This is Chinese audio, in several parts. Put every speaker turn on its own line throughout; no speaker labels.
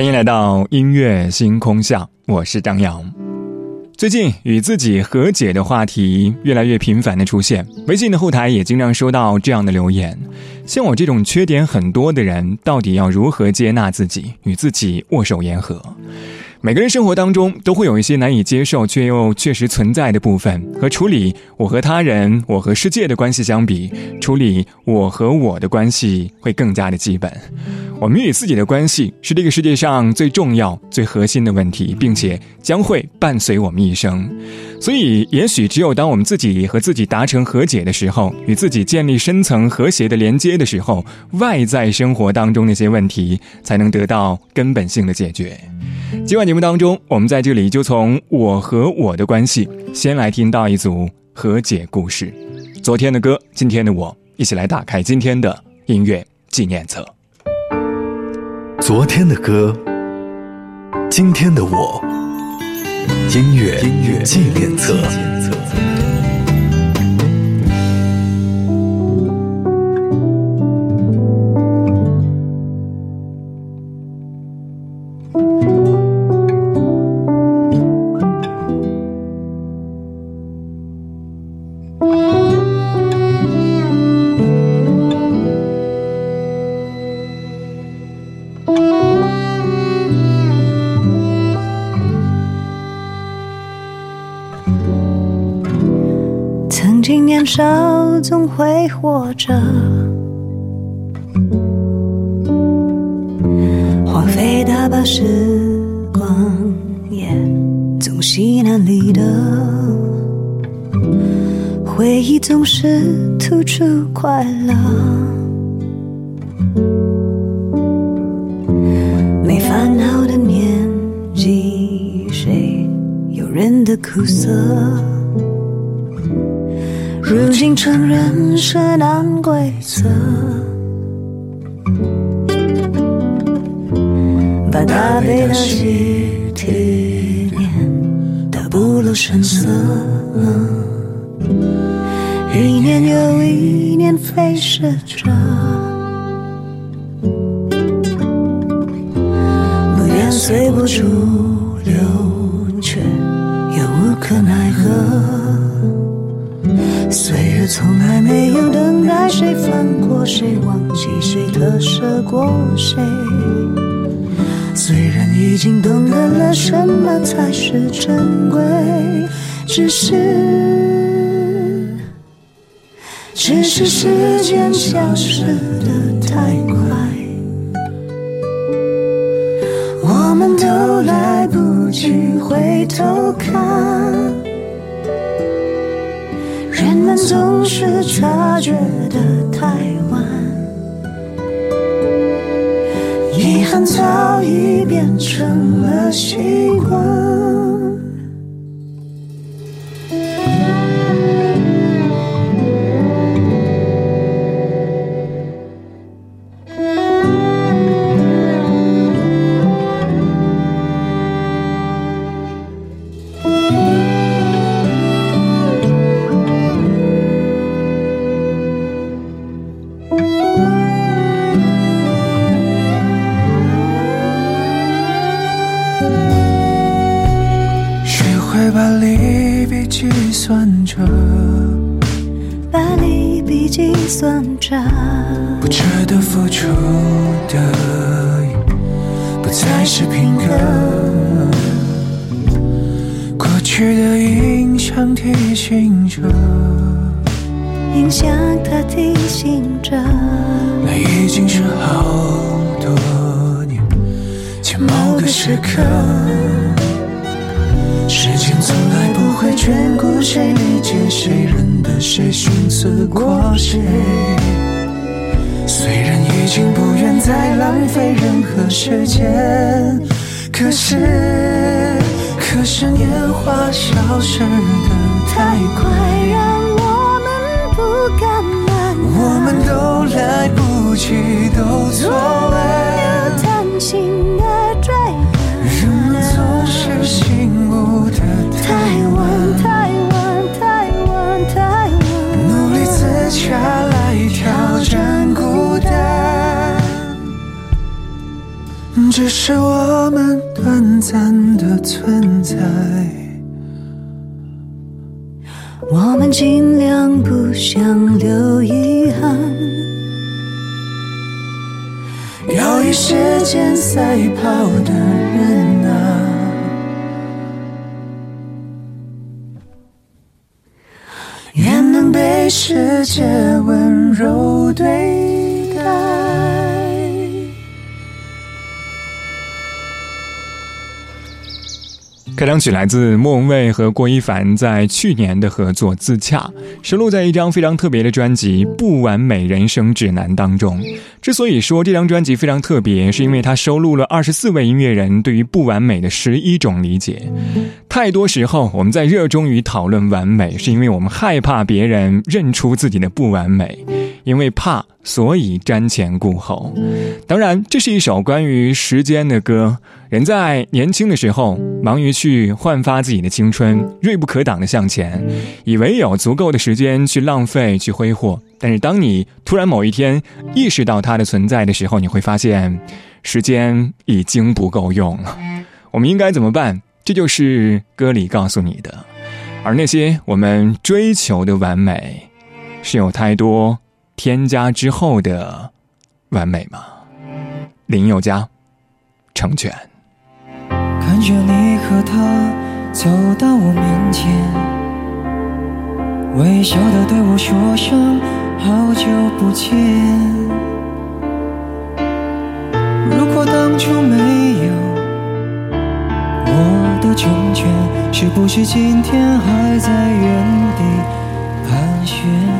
欢迎来到音乐星空下，我是张扬。最近与自己和解的话题越来越频繁的出现，微信的后台也经常收到这样的留言：像我这种缺点很多的人，到底要如何接纳自己，与自己握手言和？每个人生活当中都会有一些难以接受却又确实存在的部分，和处理我和他人、我和世界的关系相比，处理我和我的关系会更加的基本。我们与自己的关系是这个世界上最重要、最核心的问题，并且将会伴随我们一生。所以，也许只有当我们自己和自己达成和解的时候，与自己建立深层和谐的连接的时候，外在生活当中那些问题才能得到根本性的解决。今晚节目当中，我们在这里就从我和我的关系，先来听到一组和解故事。昨天的歌，今天的我，一起来打开今天的音乐纪念册。
昨天的歌，今天的我，音乐音乐纪念册。
少总会活着，荒废大把时光，也总稀难离的。回忆总是突出快乐，没烦恼的年纪，谁有人的苦涩？如今承认是难规则，把大悲的喜体验的不露声色，一年又一年飞逝着，不愿随波逐流，却又无可奈何。岁月从来没有等待谁放过谁，忘记谁，特舍过谁。虽然已经懂得了什么才是珍贵，只是，只是时间消失的太快，我们都来不及回头看。总是察觉得太晚，遗憾早已变成了习惯。
不值得付出的，不再是片刻。过去的影像提醒着，
影像它提醒着，
那已经是好多年前某个时刻。时间从来不会眷顾谁，理解谁，认得谁，寻思过谁。虽然已经不愿再浪费任何时间，可是，可是年华消失的太快，
让我们不敢慢，
我们都来不及，都错了。
贪心
只是我们短暂的存在。
我们尽量不想留遗憾，
要与时间赛跑的人啊，愿能被世界温柔对待。
开场曲来自莫文蔚和郭一凡在去年的合作《自洽》，收录在一张非常特别的专辑《不完美人生指南》当中。之所以说这张专辑非常特别，是因为它收录了二十四位音乐人对于不完美的十一种理解。太多时候，我们在热衷于讨论完美，是因为我们害怕别人认出自己的不完美。因为怕，所以瞻前顾后。当然，这是一首关于时间的歌。人在年轻的时候，忙于去焕发自己的青春，锐不可挡的向前，以为有足够的时间去浪费、去挥霍。但是，当你突然某一天意识到它的存在的时候，你会发现，时间已经不够用了。我们应该怎么办？这就是歌里告诉你的。而那些我们追求的完美，是有太多。添加之后的完美吗？林宥嘉，成全。
看着你和他走到我面前，微笑的对我说声好久不见。如果当初没有我的成全，是不是今天还在原地盘旋？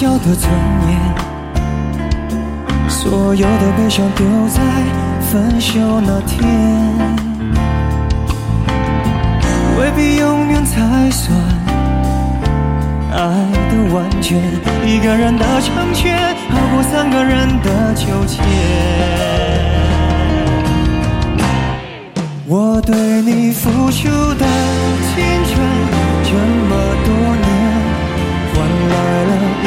笑的尊严，所有的悲伤丢在分手那天，未必永远才算爱的完全。一个人的成全，好过三个人的纠结。我对你付出的青春，这么多年。换来了一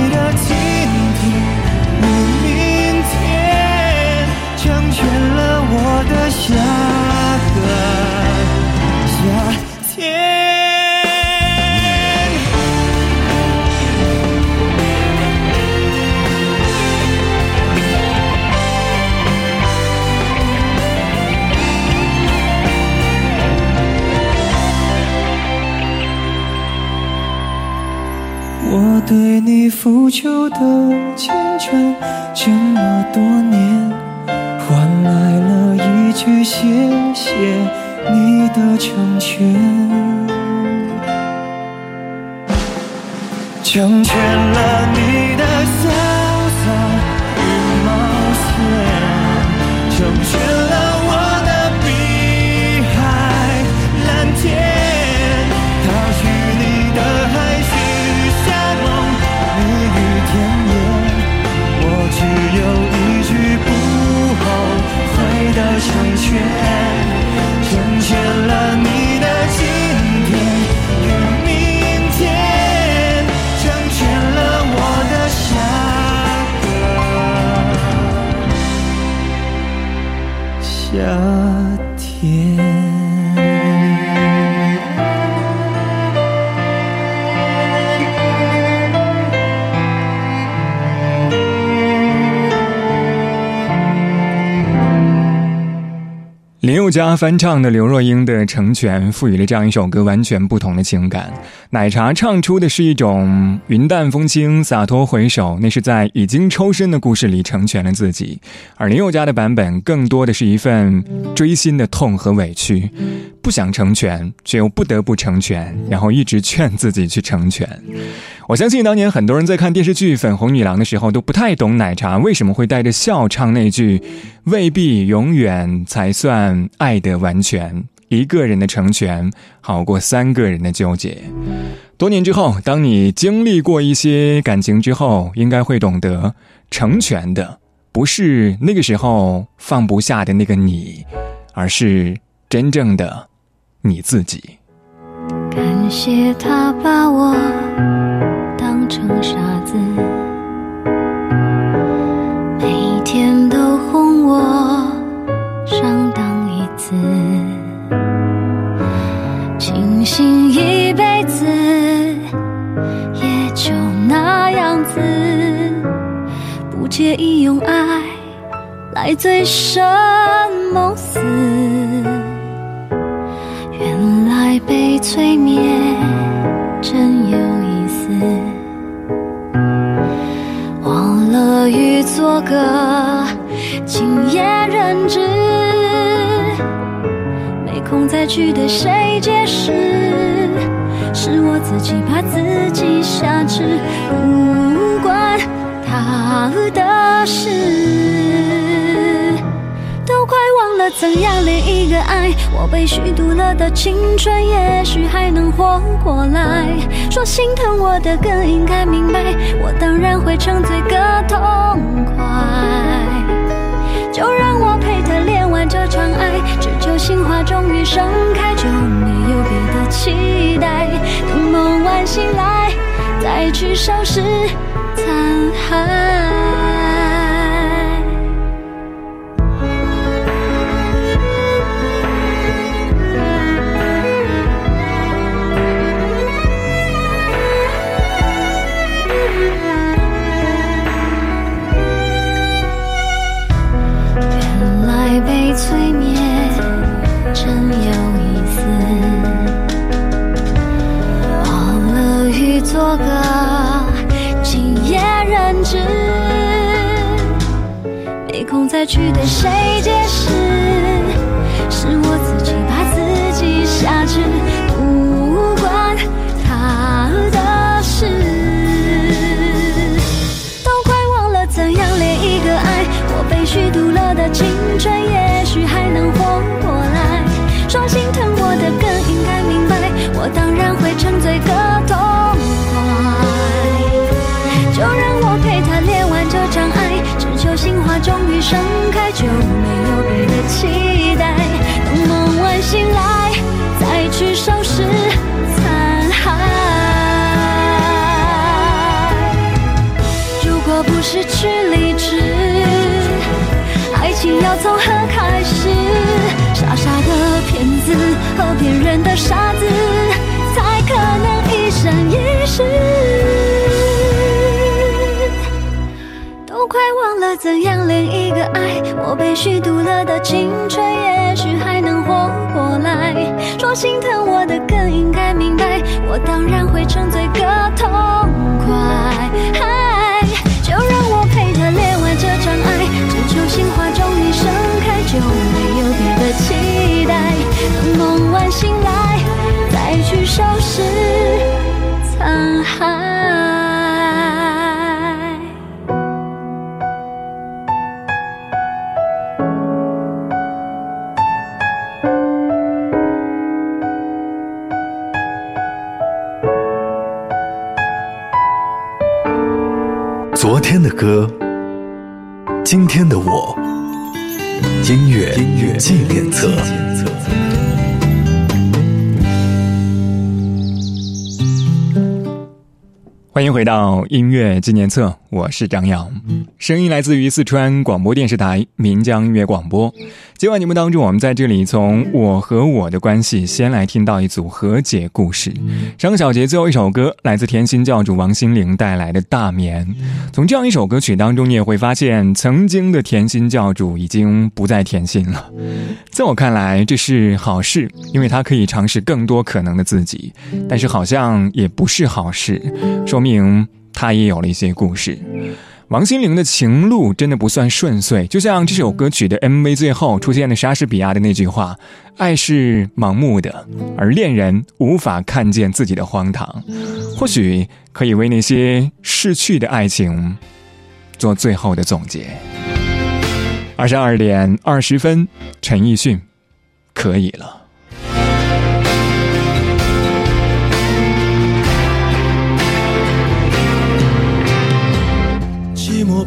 林宥嘉翻唱的刘若英的《成全》，赋予了这样一首歌完全不同的情感。奶茶唱出的是一种云淡风轻、洒脱回首，那是在已经抽身的故事里成全了自己；而林宥嘉的版本更多的是一份锥心的痛和委屈，不想成全，却又不得不成全，然后一直劝自己去成全。我相信当年很多人在看电视剧《粉红女郎》的时候，都不太懂奶茶为什么会带着笑唱那句“未必永远才算爱得完全，一个人的成全好过三个人的纠结”。多年之后，当你经历过一些感情之后，应该会懂得，成全的不是那个时候放不下的那个你，而是真正的你自己。
感谢他把我当。成傻子，用爱来醉生梦死。原来被催眠真有意思。欲做个今夜人质，没空再去对谁解释，是我自己把自己挟持，不他的事。都快忘了怎样恋一个爱，我被虚度了的青春，也许还能活过来。说心疼我的更应该明白，我当然会沉醉个痛快。就让我陪他恋完这场爱，只求心花终于盛开，就没有别的期待。等梦完醒来，再去收拾残骸。去的山。从何开始？傻傻的骗子和骗人的傻子，才可能一生一世。都快忘了怎样恋一个爱，我被虚度了的青春，也许还能活过来。说心疼我的更应该明白，我当然会沉醉个痛快。
嗨。就让我陪他恋完这场爱，只求心花开，
欢迎回到音乐纪念册，我是张扬，声音来自于四川广播电视台岷江音乐广播。今晚节目当中，我们在这里从我和我的关系，先来听到一组和解故事。上个小节最后一首歌来自甜心教主王心凌带来的《大眠》。从这样一首歌曲当中，你也会发现，曾经的甜心教主已经不再甜心了。在我看来，这是好事，因为他可以尝试更多可能的自己。但是好像也不是好事，说。明他也有了一些故事。王心凌的情路真的不算顺遂，就像这首歌曲的 MV 最后出现的莎士比亚的那句话：“爱是盲目的，而恋人无法看见自己的荒唐。”或许可以为那些逝去的爱情做最后的总结。二十二点二十分，陈奕迅，可以了。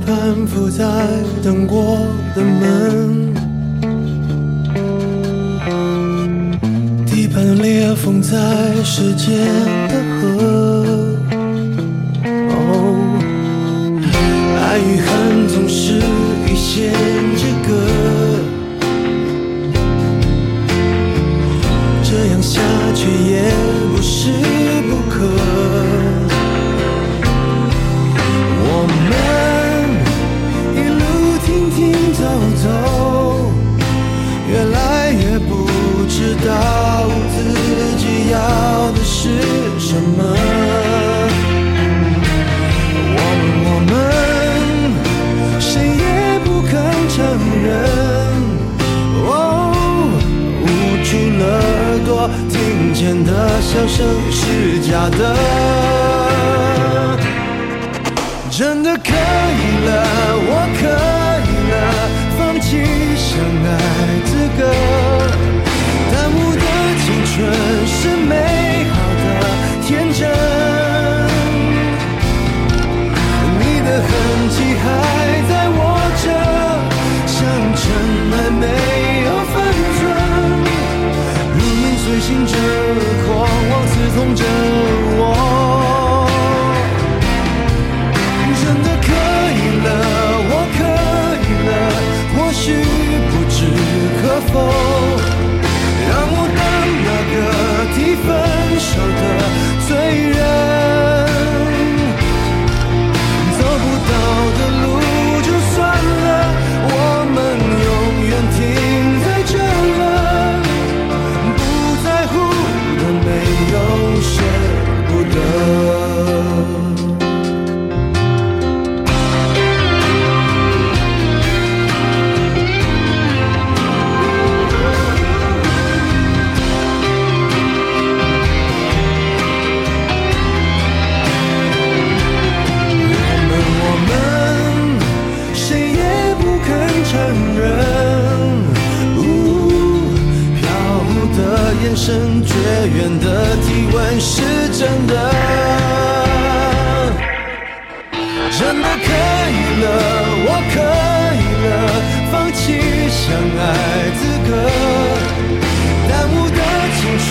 攀附在等过的门，地板裂缝在时间的河。是痛着我。真的可以了，我可以了。或许不知可否，深绝缘的体温是真的真的可以了我可以了放弃相爱资格耽误的青春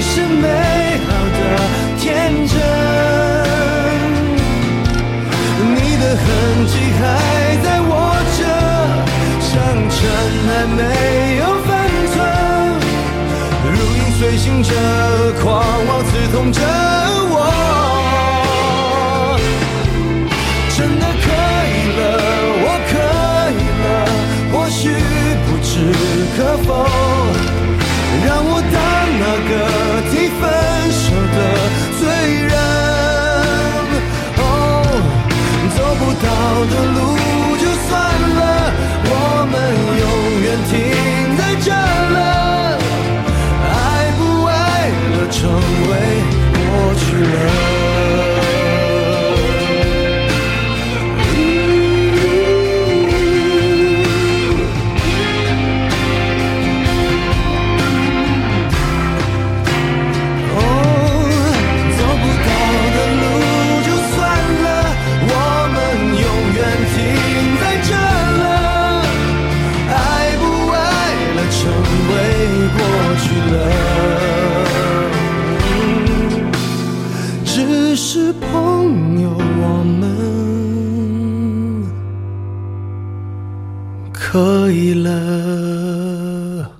是美好的天真。你的痕迹还在我这像尘埃没有惊蛰狂妄刺痛着可以了。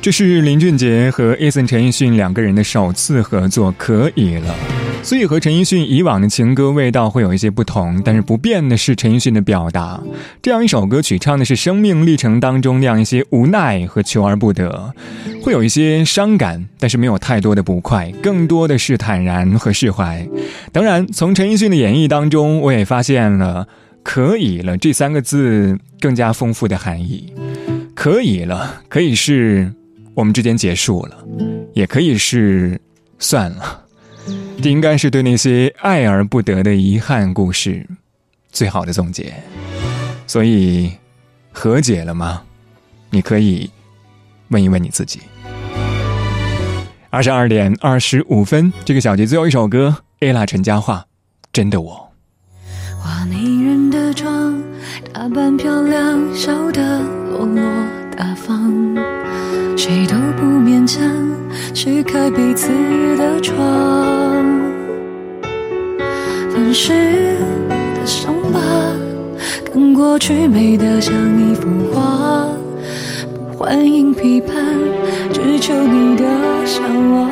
这
是林俊杰和 Eason 陈奕迅两个人的首次合作，可以了。所以和陈奕迅以往的情歌味道会有一些不同，但是不变的是陈奕迅的表达。这样一首歌曲唱的是生命历程当中那样一些无奈和求而不得，会有一些伤感，但是没有太多的不快，更多的是坦然和释怀。当然，从陈奕迅的演绎当中，我也发现了“可以了”这三个字更加丰富的含义。可以了，可以是。我们之间结束了，也可以是算了。这应该是对那些爱而不得的遗憾故事最好的总结。所以，和解了吗？你可以问一问你自己。二十二点二十五分，这个小节最后一首歌，ella 陈嘉桦，真的我。
画迷人的妆，打扮漂亮，笑得落落大方。谁都不勉强去开彼此的窗，粉饰的伤疤，跟过去美得像一幅画，不欢迎批判，只求你的向往。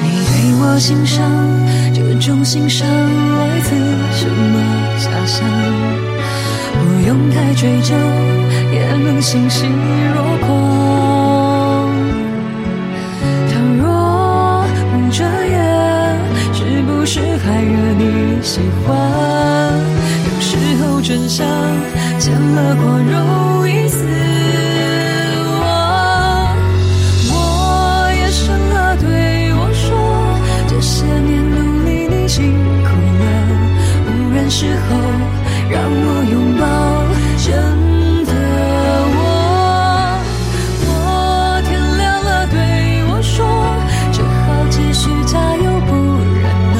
你对我欣赏，这种欣赏来自什么遐想？不用太追究。也能欣喜若狂。见了光容易死我，我也生了对我说，这些年努力你辛苦了，无人时候让我拥抱。真的我，我天亮了对我说，只好继续加油，不然了，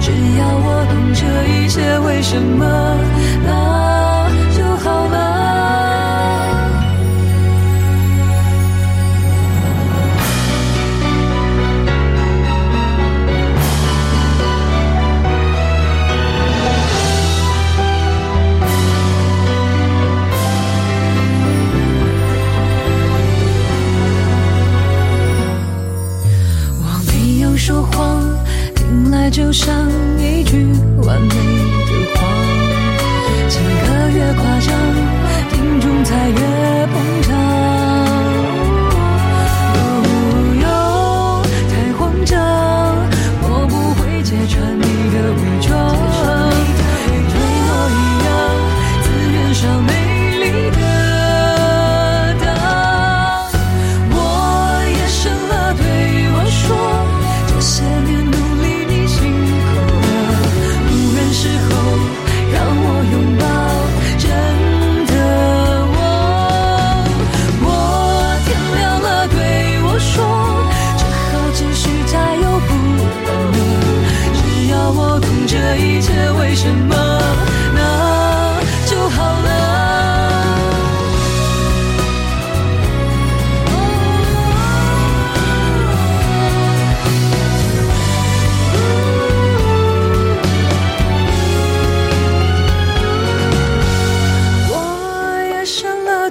只要我懂这一切，为什么？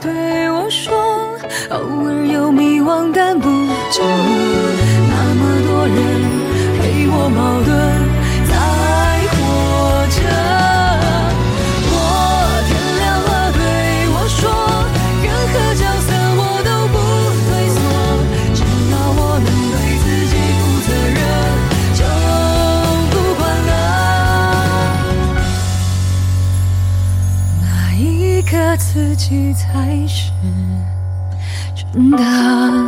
对我说偶尔有迷惘但不多那么多人陪我矛盾。己才是真的。